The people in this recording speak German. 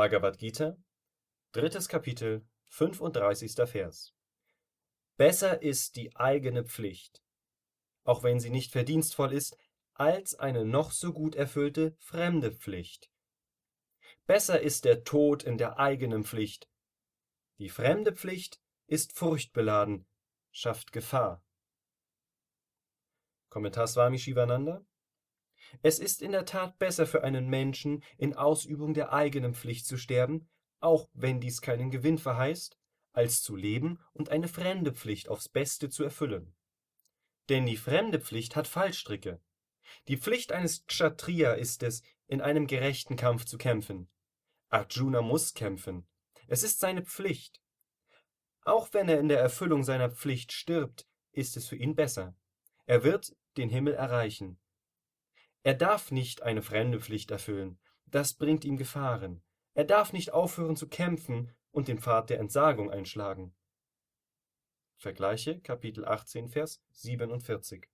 Bhagavad Gita, drittes Kapitel, 35. Vers. Besser ist die eigene Pflicht, auch wenn sie nicht verdienstvoll ist, als eine noch so gut erfüllte fremde Pflicht. Besser ist der Tod in der eigenen Pflicht. Die fremde Pflicht ist furchtbeladen, schafft Gefahr. Kommentar Swami Shivananda Es ist in der Tat besser für einen Menschen, in Ausübung der eigenen Pflicht zu sterben, auch wenn dies keinen Gewinn verheißt, als zu leben und eine fremde Pflicht aufs Beste zu erfüllen. Denn die fremde Pflicht hat Fallstricke. Die Pflicht eines Kshatriya ist es, in einem gerechten Kampf zu kämpfen. Arjuna muss kämpfen. Es ist seine Pflicht. Auch wenn er in der Erfüllung seiner Pflicht stirbt, ist es für ihn besser. Er wird den Himmel erreichen. Er darf nicht eine fremde Pflicht erfüllen, das bringt ihm Gefahren. Er darf nicht aufhören zu kämpfen und den Pfad der Entsagung einschlagen. Vergleiche Kapitel 18 Vers 47